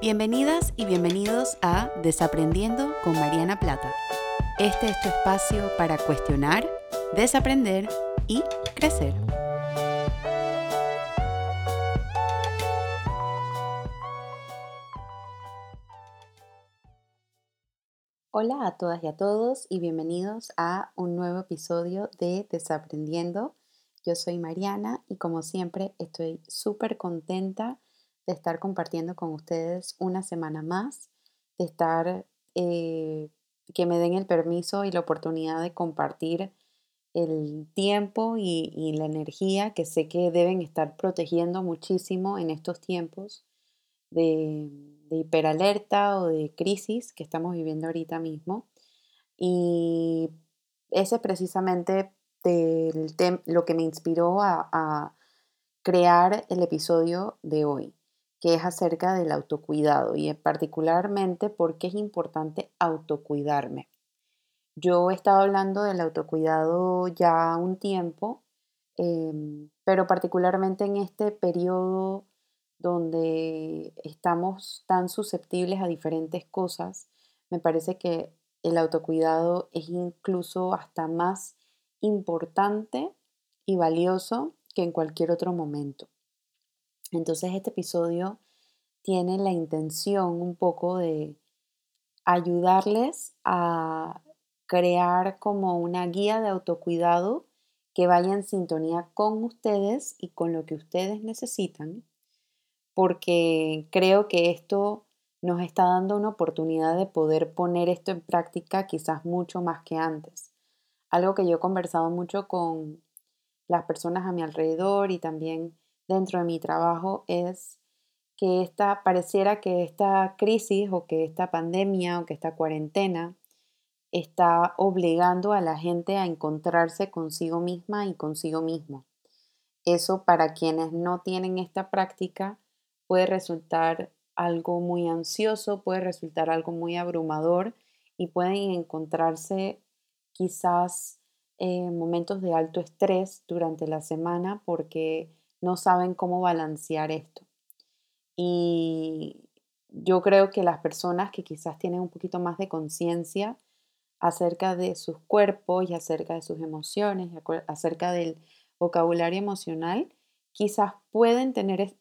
Bienvenidas y bienvenidos a Desaprendiendo con Mariana Plata. Este es tu espacio para cuestionar, desaprender y crecer. Hola a todas y a todos y bienvenidos a un nuevo episodio de Desaprendiendo. Yo soy Mariana y como siempre estoy súper contenta de estar compartiendo con ustedes una semana más, de estar, eh, que me den el permiso y la oportunidad de compartir el tiempo y, la energía que sé que deben estar protegiendo muchísimo en estos tiempos de, de hiperalerta o de crisis que estamos viviendo ahorita mismo. Y ese es precisamente lo que me inspiró a crear el episodio de hoy que es acerca del autocuidado y particularmente porque es importante autocuidarme. Yo he estado hablando del autocuidado ya un tiempo, em, pero particularmente en este periodo donde estamos tan susceptibles a diferentes cosas, me parece que el autocuidado es incluso hasta más importante y valioso que en cualquier otro momento. Entonces este episodio tiene la intención un poco de ayudarles a crear como una guía de autocuidado que vaya en sintonía con ustedes y con lo que ustedes necesitan, porque creo que esto nos está dando una oportunidad de poder poner esto en práctica quizás mucho más que antes. Algo que yo he conversado mucho con las personas a mi alrededor y también dentro de mi trabajo es que esta, pareciera que esta crisis o que esta pandemia o que esta cuarentena está obligando a la gente a encontrarse consigo misma y consigo mismo. Eso para quienes no tienen esta práctica puede resultar algo muy ansioso, puede resultar algo muy abrumador y pueden encontrarse quizás en momentos de alto estrés durante la semana porque no saben cómo balancear esto. Y yo creo que las personas que quizás tienen un poquito más de conciencia acerca de sus cuerpos y acerca de sus emociones, acerca del vocabulario emocional, quizás pueden tener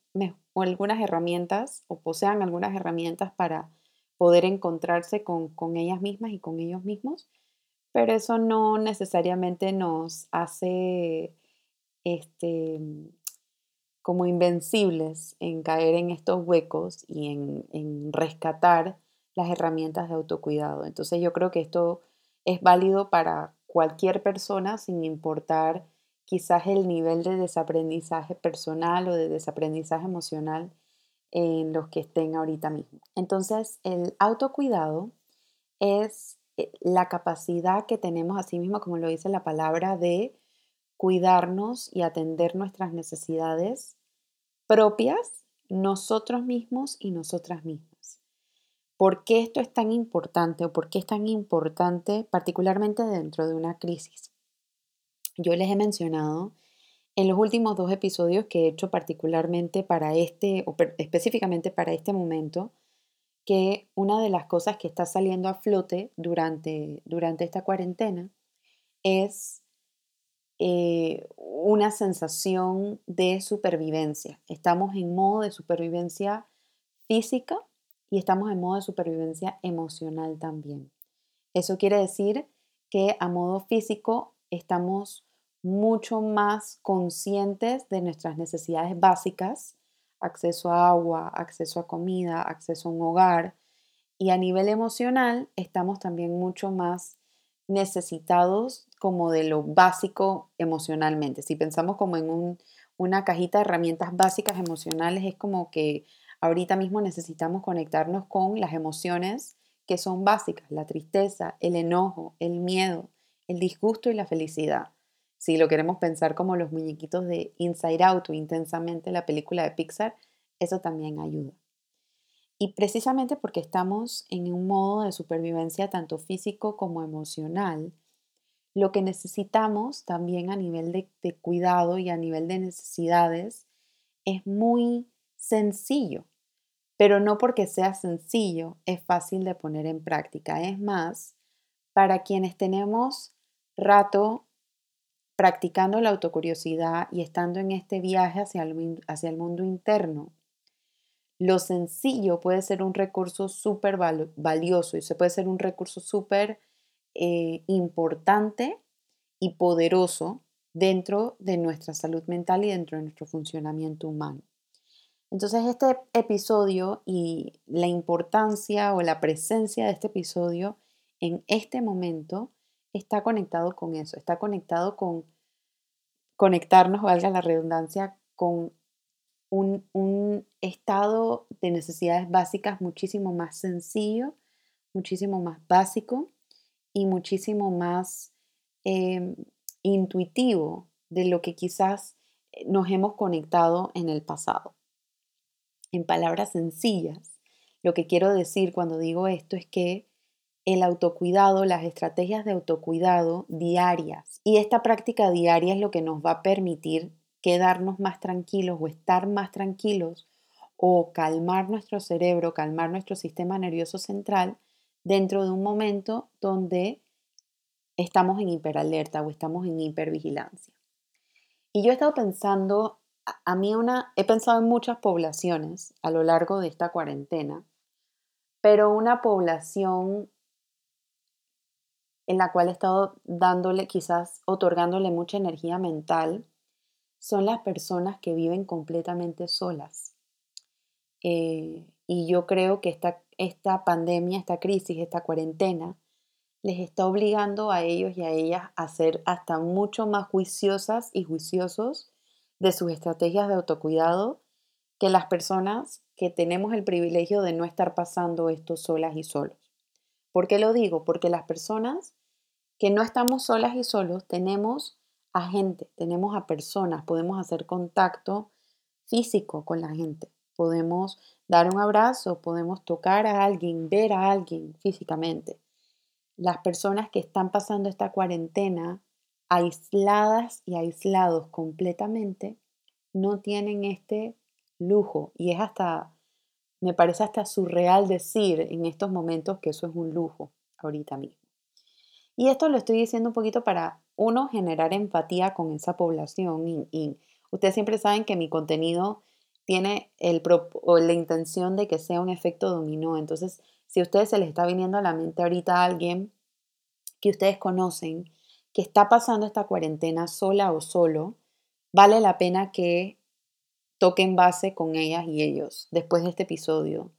algunas herramientas o posean algunas herramientas para poder encontrarse con, con ellas mismas y con ellos mismos, pero eso no necesariamente nos hace este, como invencibles en caer en estos huecos y en, rescatar las herramientas de autocuidado. Entonces yo creo que esto es válido para cualquier persona sin importar quizás el nivel de desaprendizaje personal o de desaprendizaje emocional en los que estén ahorita mismo. Entonces, el autocuidado es eh, la capacidad que tenemos, así mismo como lo dice la palabra, de cuidarnos y atender nuestras necesidades propias nosotros mismos y nosotras mismas. ¿Por qué esto es tan importante o por qué es tan importante particularmente dentro de una crisis? Yo les he mencionado en los últimos dos episodios que he hecho particularmente para este, o específicamente para este momento, que una de las cosas que está saliendo a flote durante, durante esta cuarentena es eh, una sensación de supervivencia. Estamos en modo de supervivencia física y estamos en modo de supervivencia emocional también. Eso quiere decir que a modo físico estamos mucho más conscientes de nuestras necesidades básicas, acceso a agua, acceso a comida, acceso a un hogar. Y a nivel emocional estamos también mucho más necesitados como de lo básico emocionalmente. Si pensamos como en una cajita de herramientas básicas emocionales, es como que ahorita mismo necesitamos conectarnos con las emociones que son básicas, la tristeza, el enojo, el miedo, el disgusto y la felicidad. Si lo queremos pensar como los muñequitos de Inside Out o intensamente la película de Pixar, eso también ayuda. Y precisamente porque estamos en un modo de supervivencia tanto físico como emocional, lo que necesitamos también a nivel de, cuidado y a nivel de necesidades es muy sencillo. pero no porque sea sencillo es fácil de poner en práctica. Es más, para quienes tenemos rato practicando la autocuriosidad y estando en este viaje hacia el, hacia el mundo interno, lo sencillo puede ser un recurso súper valioso y se puede ser un recurso súper eh, importante y poderoso dentro de nuestra salud mental y dentro de nuestro funcionamiento humano. Entonces este episodio y la importancia o la presencia de este episodio en este momento está conectado con eso, está conectado con conectarnos, valga la redundancia, con un, estado de necesidades básicas muchísimo más sencillo, muchísimo más básico y muchísimo más em, intuitivo de lo que quizás nos hemos conectado en el pasado. En palabras sencillas, lo que quiero decir cuando digo esto es que el autocuidado, las estrategias de autocuidado diarias y esta práctica diaria es lo que nos va a permitir quedarnos más tranquilos o estar más tranquilos o calmar nuestro cerebro, calmar nuestro sistema nervioso central dentro de un momento donde estamos en hiperalerta o estamos en hipervigilancia. Y yo he estado pensando, a mí una, he pensado en muchas poblaciones a lo largo de esta cuarentena, pero una población en la cual he estado dándole, quizás otorgándole mucha energía mental, son las personas que viven completamente solas. Eh, y yo creo que esta, esta pandemia, esta crisis, esta cuarentena, les está obligando a ellos y a ellas a ser hasta mucho más juiciosas y juiciosos de sus estrategias de autocuidado que las personas que tenemos el privilegio de no estar pasando esto solas y solos. ¿Por qué lo digo? Porque las personas que no estamos solas y solos tenemos a gente, tenemos a personas, podemos hacer contacto físico con la gente, podemos dar un abrazo, podemos tocar a alguien, ver a alguien físicamente. Las personas que están pasando esta cuarentena aisladas y aislados completamente no tienen este lujo y es hasta, me parece hasta surreal decir en estos momentos que eso es un lujo ahorita mismo. Y esto lo estoy diciendo un poquito para uno, generar empatía con esa población y, ustedes siempre saben que mi contenido tiene el, la intención de que sea un efecto dominó. Entonces, si a ustedes se les está viniendo a la mente ahorita alguien que ustedes conocen que está pasando esta cuarentena sola o solo, vale la pena que toquen base con ellas y ellos después de este episodio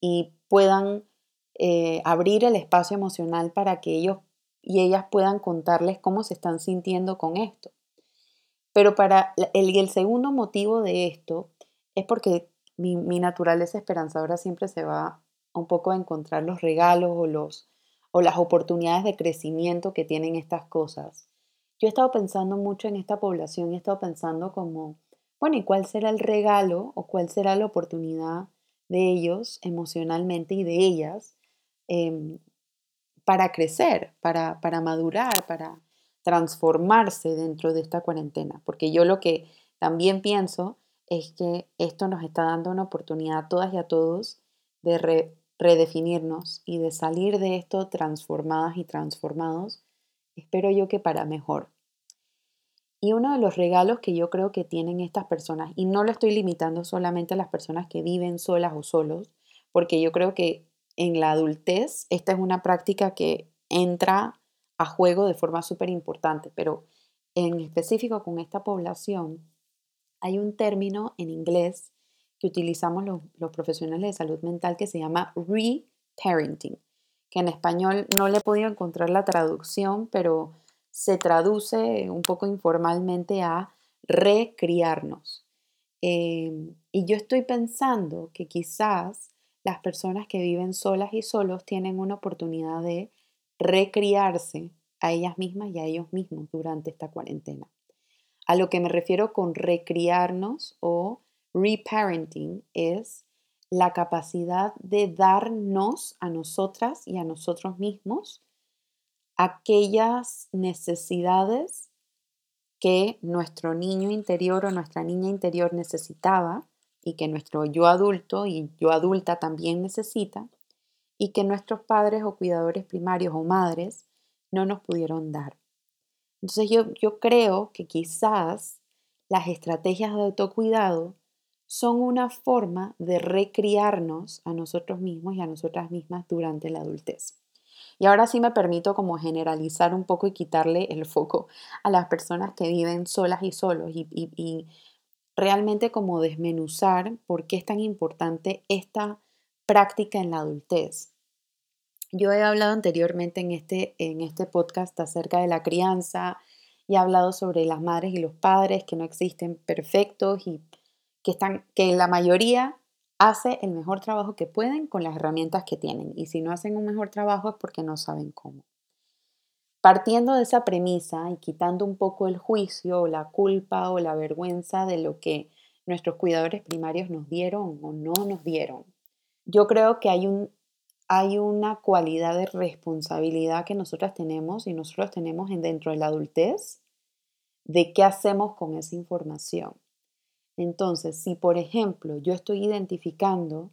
y puedan eh, abrir el espacio emocional para que ellos y ellas puedan contarles cómo se están sintiendo con esto. Pero para el, el segundo motivo de esto es porque mi, mi, naturaleza esperanzadora siempre se va un poco a encontrar los regalos o, los, o las oportunidades de crecimiento que tienen estas cosas. Yo he estado pensando mucho en esta población y he estado pensando como, bueno, ¿y cuál será el regalo o cuál será la oportunidad de ellos emocionalmente y de ellas em, para crecer, para, madurar, para transformarse dentro de esta cuarentena. Porque yo lo que también pienso es que esto nos está dando una oportunidad a todas y a todos de redefinirnos y de salir de esto transformadas y transformados, espero yo que para mejor. Y uno de los regalos que yo creo que tienen estas personas, y no lo estoy limitando solamente a las personas que viven solas o solos, porque yo creo que en la adultez, esta es una práctica que entra a juego de forma súper importante, pero en específico con esta población, hay un término en inglés que utilizamos los, profesionales de salud mental que se llama re-parenting, que en español no le he podido encontrar la traducción, pero se traduce un poco informalmente a recriarnos. Eh, y yo estoy pensando que quizás las personas que viven solas y solos tienen una oportunidad de recriarse a ellas mismas y a ellos mismos durante esta cuarentena. A lo que me refiero con recriarnos o reparenting es la capacidad de darnos a nosotras y a nosotros mismos aquellas necesidades que nuestro niño interior o nuestra niña interior necesitaba y que nuestro yo adulto y yo adulta también necesita y que nuestros padres o cuidadores primarios o madres no nos pudieron dar. Entonces yo, yo creo que quizás las estrategias de autocuidado son una forma de recriarnos a nosotros mismos y a nosotras mismas durante la adultez. Y ahora sí me permito como generalizar un poco y quitarle el foco a las personas que viven solas y solos y, y realmente como desmenuzar por qué es tan importante esta práctica en la adultez. Yo he hablado anteriormente en este, en este podcast acerca de la crianza y he hablado sobre las madres y los padres que no existen perfectos y que, están, que la mayoría hace el mejor trabajo que pueden con las herramientas que tienen. Y si no hacen un mejor trabajo es porque no saben cómo. Partiendo de esa premisa y quitando un poco el juicio o la culpa o la vergüenza de lo que nuestros cuidadores primarios nos dieron o no nos dieron, yo creo que hay un hay una cualidad de responsabilidad que nosotras tenemos y nosotros tenemos dentro de la adultez de qué hacemos con esa información. Entonces, si por ejemplo yo estoy identificando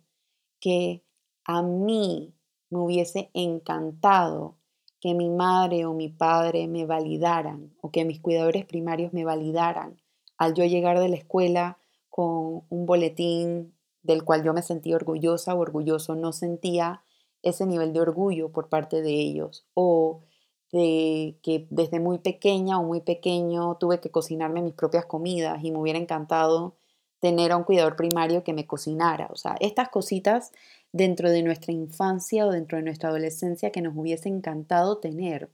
que a mí me hubiese encantado que mi madre o mi padre me validaran o que mis cuidadores primarios me validaran al yo llegar de la escuela con un boletín del cual yo me sentía orgullosa o orgulloso, no sentía ese nivel de orgullo por parte de ellos o de que desde muy pequeña o muy pequeño tuve que cocinarme mis propias comidas y me hubiera encantado tener a un cuidador primario que me cocinara. O sea, estas cositas dentro de nuestra infancia o dentro de nuestra adolescencia que nos hubiese encantado tener.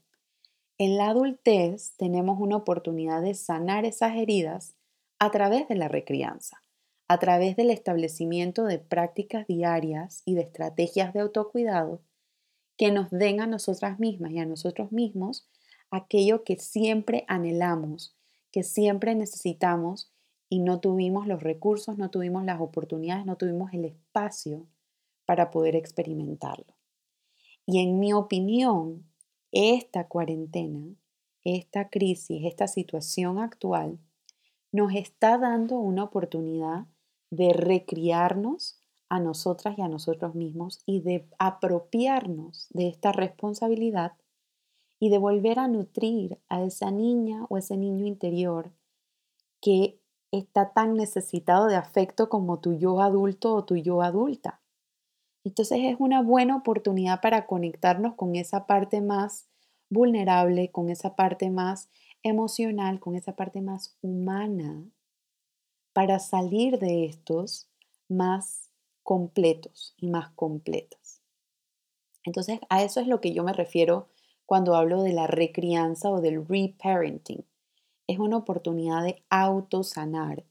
En la adultez tenemos una oportunidad de sanar esas heridas a través de la recrianza a través del establecimiento de prácticas diarias y de estrategias de autocuidado que nos den a nosotras mismas y a nosotros mismos aquello que siempre anhelamos, que siempre necesitamos y no tuvimos los recursos, no tuvimos las oportunidades, no tuvimos el espacio para poder experimentarlo. Y en mi opinión, esta cuarentena, esta crisis, esta situación actual, nos está dando una oportunidad de recriarnos a nosotras y a nosotros mismos y de apropiarnos de esta responsabilidad y de volver a nutrir a esa niña o ese niño interior que está tan necesitado de afecto como tu yo adulto o tu yo adulta. Entonces es una buena oportunidad para conectarnos con esa parte más vulnerable, con esa parte más emocional, con esa parte más humana para salir de estos más completos y más completas. Entonces, a eso es lo que yo me refiero cuando hablo de la recrianza o del reparenting. Es una oportunidad de autosanar.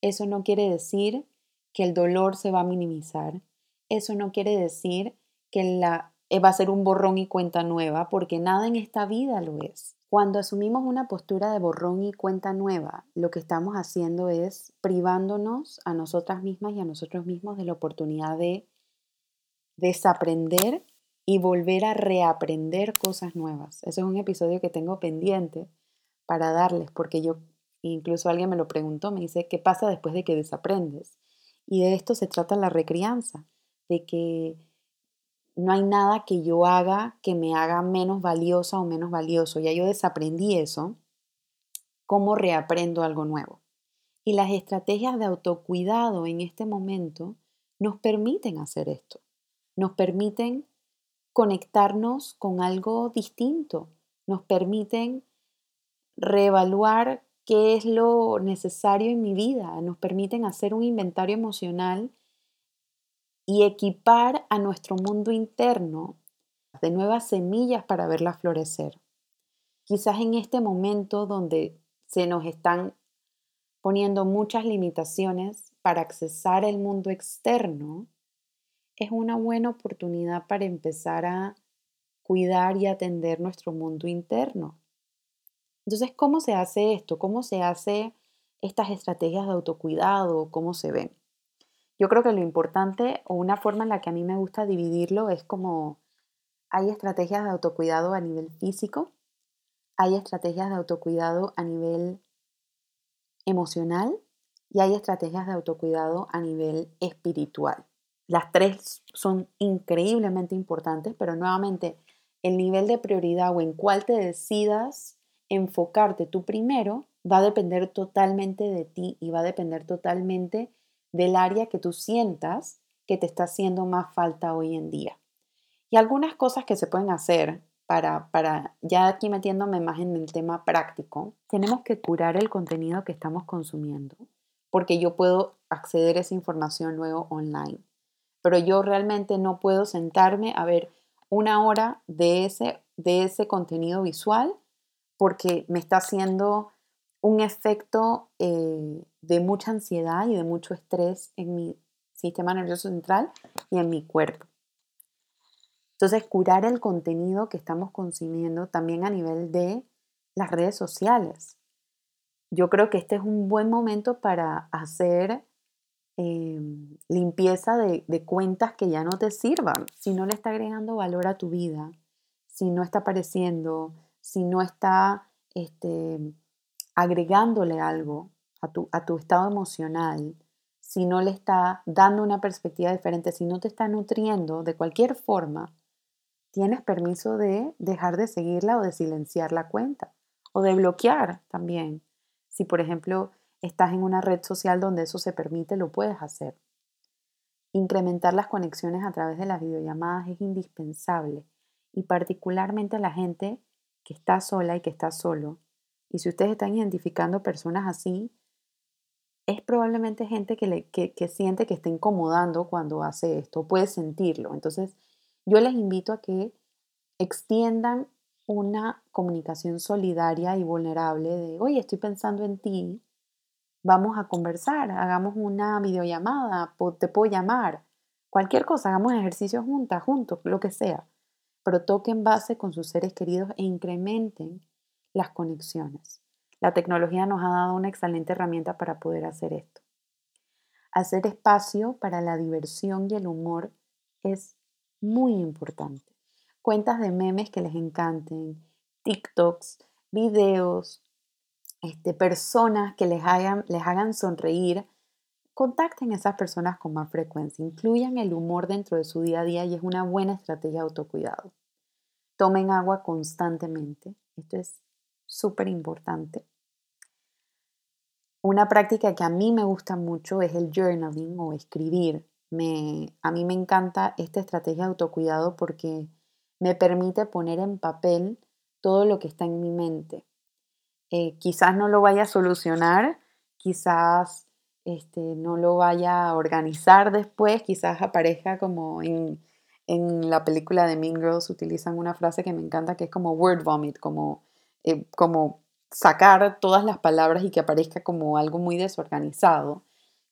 Eso no quiere decir que el dolor se va a minimizar. Eso no quiere decir que la, va a ser un borrón y cuenta nueva, porque nada en esta vida lo es. Cuando asumimos una postura de borrón y cuenta nueva, lo que estamos haciendo es privándonos a nosotras mismas y a nosotros mismos de la oportunidad de desaprender y volver a reaprender cosas nuevas. Ese es un episodio que tengo pendiente para darles, porque yo, incluso alguien me lo preguntó, me dice, ¿qué pasa después de que desaprendes? Y de esto se trata la recrianza, de que no hay nada que yo haga que me haga menos valiosa o menos valioso. Ya yo desaprendí eso. ¿Cómo reaprendo algo nuevo? Y las estrategias de autocuidado en este momento nos permiten hacer esto. Nos permiten conectarnos con algo distinto. Nos permiten reevaluar qué es lo necesario en mi vida. Nos permiten hacer un inventario emocional y equipar a nuestro mundo interno de nuevas semillas para verlas florecer. Quizás en este momento donde se nos están poniendo muchas limitaciones para accesar el mundo externo, es una buena oportunidad para empezar a cuidar y atender nuestro mundo interno. Entonces, ¿cómo se hace esto? ¿Cómo se hace estas estrategias de autocuidado? ¿Cómo se ven? Yo creo que lo importante o una forma en la que a mí me gusta dividirlo es como hay estrategias de autocuidado a nivel físico, hay estrategias de autocuidado a nivel emocional y hay estrategias de autocuidado a nivel espiritual. Las tres son increíblemente importantes, pero nuevamente el nivel de prioridad o en cuál te decidas enfocarte tú primero va a depender totalmente de ti y va a depender totalmente del área que tú sientas que te está haciendo más falta hoy en día. Y algunas cosas que se pueden hacer para, para, ya aquí metiéndome más en el tema práctico, tenemos que curar el contenido que estamos consumiendo, porque yo puedo acceder a esa información luego online, pero yo realmente no puedo sentarme a ver una hora de ese, de ese contenido visual porque me está haciendo un efecto eh, de mucha ansiedad y de mucho estrés en mi sistema nervioso central y en mi cuerpo. Entonces, curar el contenido que estamos consumiendo también a nivel de las redes sociales. Yo creo que este es un buen momento para hacer em, limpieza de, cuentas que ya no te sirvan. Si no le está agregando valor a tu vida, si no está apareciendo, si no está este, agregándole algo a tu, a tu estado emocional, si no le está dando una perspectiva diferente, si no te está nutriendo de cualquier forma, tienes permiso de dejar de seguirla o de silenciar la cuenta o de bloquear también. Si, por ejemplo, estás en una red social donde eso se permite, lo puedes hacer. Incrementar las conexiones a través de las videollamadas es indispensable y particularmente a la gente que está sola y que está solo. Y si ustedes están identificando personas así, es probablemente gente que, le, que, siente que está incomodando cuando hace esto, puede sentirlo. Entonces, yo les invito a que extiendan una comunicación solidaria y vulnerable de, oye, estoy pensando en ti, vamos a conversar, hagamos una videollamada, te puedo llamar, cualquier cosa, hagamos ejercicio juntas, juntos, lo que sea pero toquen base con sus seres queridos e incrementen las conexiones. La tecnología nos ha dado una excelente herramienta para poder hacer esto. Hacer espacio para la diversión y el humor es muy importante. Cuentas de memes que les encanten, TikToks, videos, este, personas que les hagan, les hagan sonreír. Contacten a esas personas con más frecuencia, incluyan el humor dentro de su día a día y es una buena estrategia de autocuidado. Tomen agua constantemente. Esto es súper importante. Una práctica que a mí me gusta mucho es el journaling o escribir. Me, a mí me encanta esta estrategia de autocuidado porque me permite poner en papel todo lo que está en mi mente. Eh, quizás no lo vaya a solucionar, quizás este, no lo vaya a organizar después, quizás aparezca como en, en la película de Mean Girls utilizan una frase que me encanta que es como word vomit, como, eh, como sacar todas las palabras y que aparezca como algo muy desorganizado.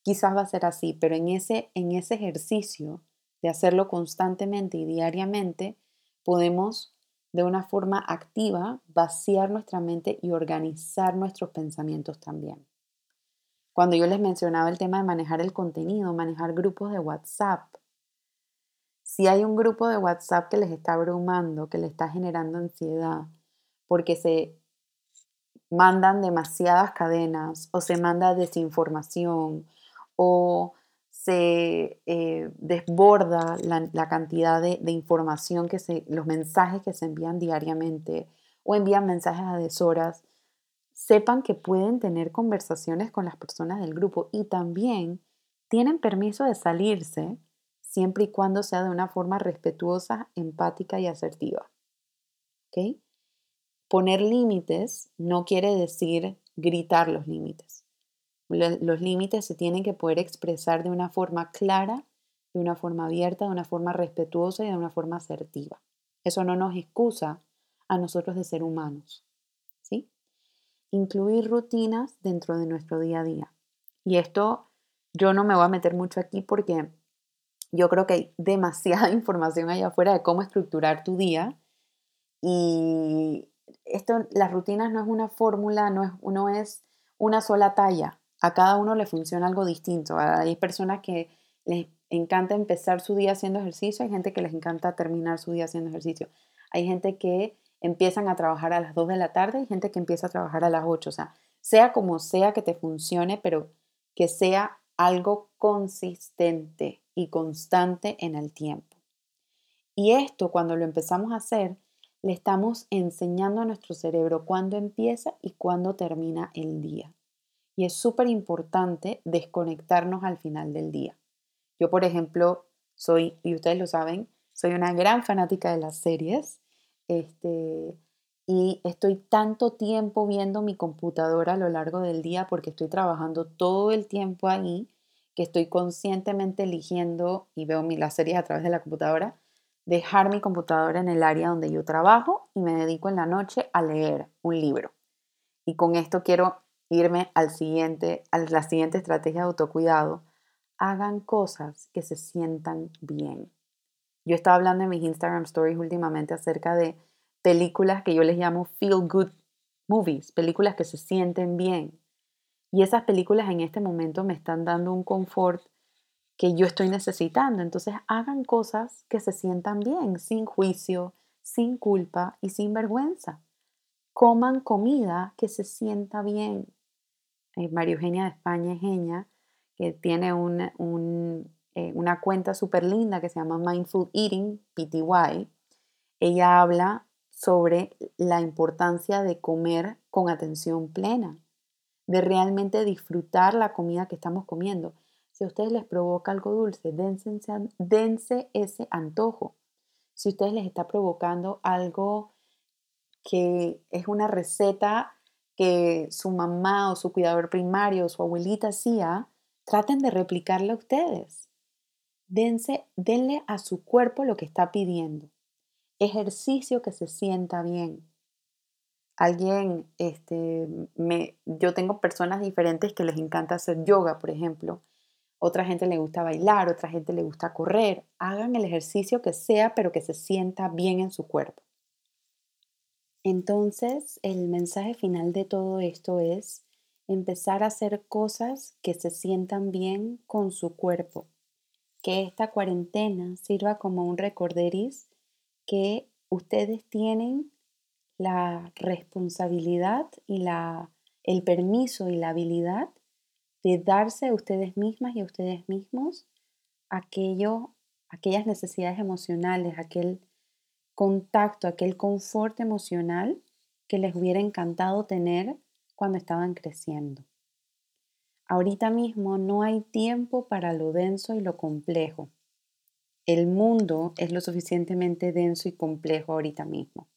Quizás va a ser así, pero en ese, en ese ejercicio de hacerlo constantemente y diariamente, podemos de una forma activa vaciar nuestra mente y organizar nuestros pensamientos también. Cuando yo les mencionaba el tema de manejar el contenido, manejar grupos de WhatsApp, si hay un grupo de WhatsApp que les está abrumando, que les está generando ansiedad, porque se mandan demasiadas cadenas o se manda desinformación o se eh, desborda la, cantidad de, información que se, los mensajes que se envían diariamente o envían mensajes a deshoras, sepan que pueden tener conversaciones con las personas del grupo y también tienen permiso de salirse siempre y cuando sea de una forma respetuosa, empática y asertiva. ¿Okay? Poner límites no quiere decir gritar los límites. Los límites se tienen que poder expresar de una forma clara, de una forma abierta, de una forma respetuosa y de una forma asertiva. Eso no nos excusa a nosotros de ser humanos. ¿sí? Incluir rutinas dentro de nuestro día a día. Y esto yo no me voy a meter mucho aquí porque yo creo que hay demasiada información allá afuera de cómo estructurar tu día y esto, las rutinas no es una fórmula, no es, es una sola talla. A cada uno le funciona algo distinto. Hay personas que les encanta empezar su día haciendo ejercicio, hay gente que les encanta terminar su día haciendo ejercicio. Hay gente que empiezan a trabajar a las 2 de la tarde y gente que empieza a trabajar a las 8. O sea, sea como sea que te funcione, pero que sea algo consistente y constante en el tiempo. Y esto cuando lo empezamos a hacer, le estamos enseñando a nuestro cerebro cuándo empieza y cuándo termina el día. Y es súper importante desconectarnos al final del día. Yo, por ejemplo, soy, y ustedes lo saben, soy una gran fanática de las series. Este, y estoy tanto tiempo viendo mi computadora a lo largo del día porque estoy trabajando todo el tiempo ahí que estoy conscientemente eligiendo y veo las series a través de la computadora, dejar mi computadora en el área donde yo trabajo y me dedico en la noche a leer un libro. Y con esto quiero irme al siguiente, a la siguiente estrategia de autocuidado. Hagan cosas que se sientan bien. Yo estaba hablando en mis Instagram stories últimamente acerca de películas que yo les llamo feel good movies, películas que se sienten bien. Y esas películas en este momento me están dando un confort que yo estoy necesitando. Entonces hagan cosas que se sientan bien, sin juicio, sin culpa y sin vergüenza. Coman comida que se sienta bien. Eh, María Eugenia de España es genia, que tiene una, eh, una cuenta súper linda que se llama Mindful Eating, PTY. Ella habla sobre la importancia de comer con atención plena, de realmente disfrutar la comida que estamos comiendo. Si a ustedes les provoca algo dulce, dense, ese antojo. Si a ustedes les está provocando algo que es una receta que su mamá o su cuidador primario o su abuelita hacía, traten de replicarla ustedes. Dense, denle a su cuerpo lo que está pidiendo ejercicio que se sienta bien. Alguien, este, me, yo tengo personas diferentes que les encanta hacer yoga, por ejemplo. Otra gente le gusta bailar, otra gente le gusta correr. Hagan el ejercicio que sea, pero que se sienta bien en su cuerpo. Entonces, el mensaje final de todo esto es empezar a hacer cosas que se sientan bien con su cuerpo. Que esta cuarentena sirva como un recorderis que ustedes tienen la responsabilidad y la, el permiso y la habilidad de darse a ustedes mismas y a ustedes mismos aquello, aquellas necesidades emocionales, aquel contacto, aquel confort emocional que les hubiera encantado tener cuando estaban creciendo. Ahorita mismo no hay tiempo para lo denso y lo complejo el mundo es lo suficientemente denso y complejo ahorita mismo.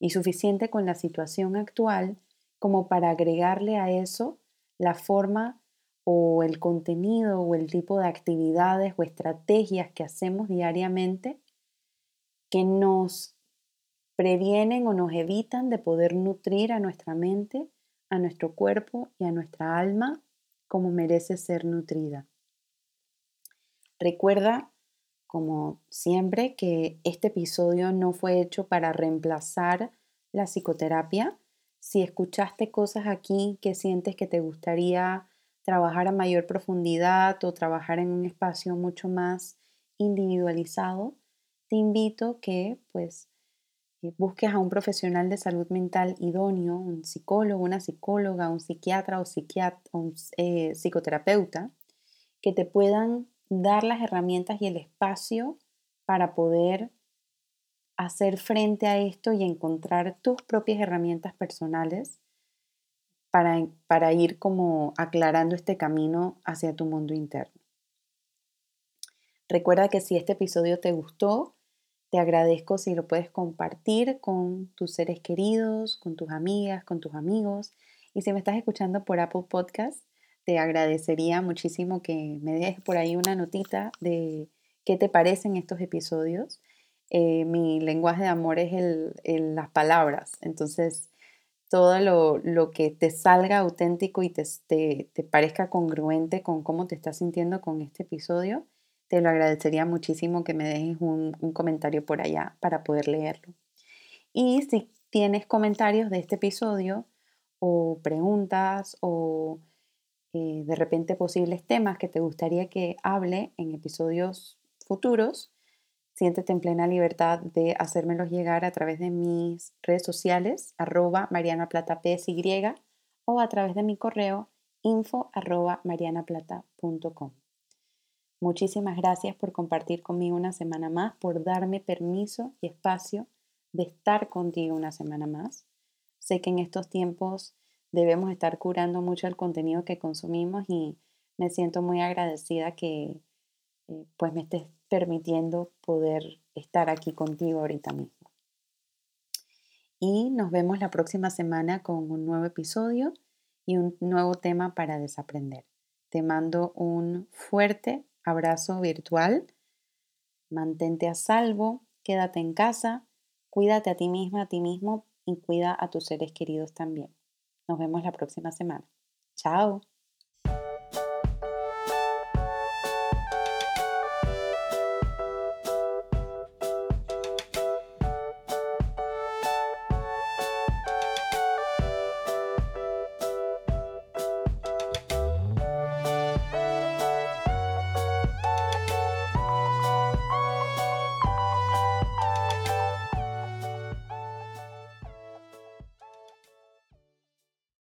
Y suficiente con la situación actual como para agregarle a eso la forma o el contenido o el tipo de actividades o estrategias que hacemos diariamente que nos previenen o nos evitan de poder nutrir a nuestra mente, a nuestro cuerpo y a nuestra alma como merece ser nutrida. Recuerda como siempre, que este episodio no fue hecho para reemplazar la psicoterapia. Si escuchaste cosas aquí que sientes que te gustaría trabajar a mayor profundidad o trabajar en un espacio mucho más individualizado, te invito que pues eh, busques a un profesional de salud mental idóneo, un psicólogo, una psicóloga, un psiquiatra o, psiquiatra, un eh, psicoterapeuta, que te puedan dar las herramientas y el espacio para poder hacer frente a esto y encontrar tus propias herramientas personales para, para ir como aclarando este camino hacia tu mundo interno. Recuerda que si este episodio te gustó, te agradezco si lo puedes compartir con tus seres queridos, con tus amigas, con tus amigos. Y si me estás escuchando por Apple Podcast, te agradecería muchísimo que me dejes por ahí una notita de qué te parecen estos episodios. Eh, mi lenguaje de amor es el, las palabras, entonces todo lo, que te salga auténtico y te, te, parezca congruente con cómo te estás sintiendo con este episodio, te lo agradecería muchísimo que me dejes un, un comentario por allá para poder leerlo. Y si tienes comentarios de este episodio o preguntas o eh, de repente posibles temas que te gustaría que hable en episodios futuros, siéntete en plena libertad de hacérmelos llegar a través de mis redes sociales, arroba Mariana Plata PSY, o a través de mi correo info arroba marianaplata.com. Muchísimas gracias por compartir conmigo una semana más, por darme permiso y espacio de estar contigo una semana más. Sé que en estos tiempos debemos estar curando mucho el contenido que consumimos y me siento muy agradecida que eh, pues me estés permitiendo poder estar aquí contigo ahorita mismo. Y nos vemos la próxima semana con un nuevo episodio y un nuevo tema para desaprender. Te mando un fuerte abrazo virtual. Mantente a salvo, quédate en casa, cuídate a ti misma, a ti mismo y cuida a tus seres queridos también. Nos vemos la próxima semana. Chao.